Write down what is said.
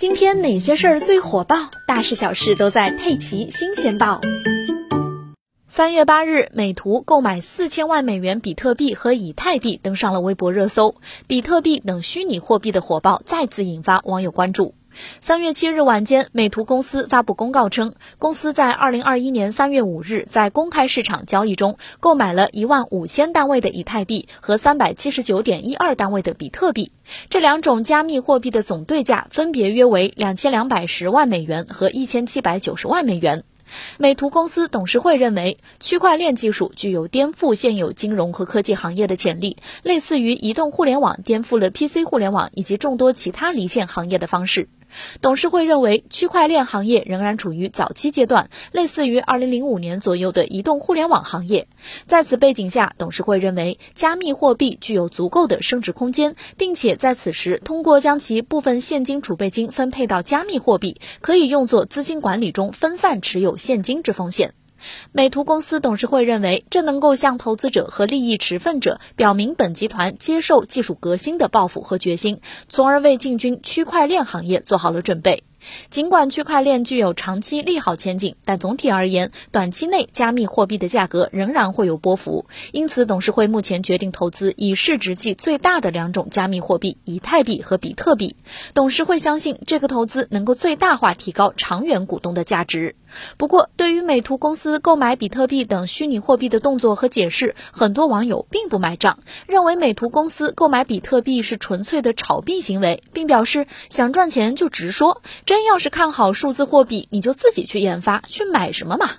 今天哪些事儿最火爆？大事小事都在《佩奇新鲜报》。三月八日，美图购买四千万美元比特币和以太币登上了微博热搜，比特币等虚拟货币的火爆再次引发网友关注。三月七日晚间，美图公司发布公告称，公司在二零二一年三月五日在公开市场交易中购买了一万五千单位的以太币和三百七十九点一二单位的比特币，这两种加密货币的总对价分别约为两千两百十万美元和一千七百九十万美元。美图公司董事会认为，区块链技术具有颠覆现有金融和科技行业的潜力，类似于移动互联网颠覆了 PC 互联网以及众多其他离线行业的方式。董事会认为，区块链行业仍然处于早期阶段，类似于2005年左右的移动互联网行业。在此背景下，董事会认为，加密货币具有足够的升值空间，并且在此时通过将其部分现金储备金分配到加密货币，可以用作资金管理中分散持有现金之风险。美图公司董事会认为，这能够向投资者和利益持份者表明本集团接受技术革新的抱负和决心，从而为进军区块链行业做好了准备。尽管区块链具有长期利好前景，但总体而言，短期内加密货币的价格仍然会有波幅。因此，董事会目前决定投资以市值计最大的两种加密货币——以太币和比特币。董事会相信，这个投资能够最大化提高长远股东的价值。不过，对于美图公司购买比特币等虚拟货币的动作和解释，很多网友并不买账，认为美图公司购买比特币是纯粹的炒币行为，并表示想赚钱就直说。真要是看好数字货币，你就自己去研发，去买什么嘛。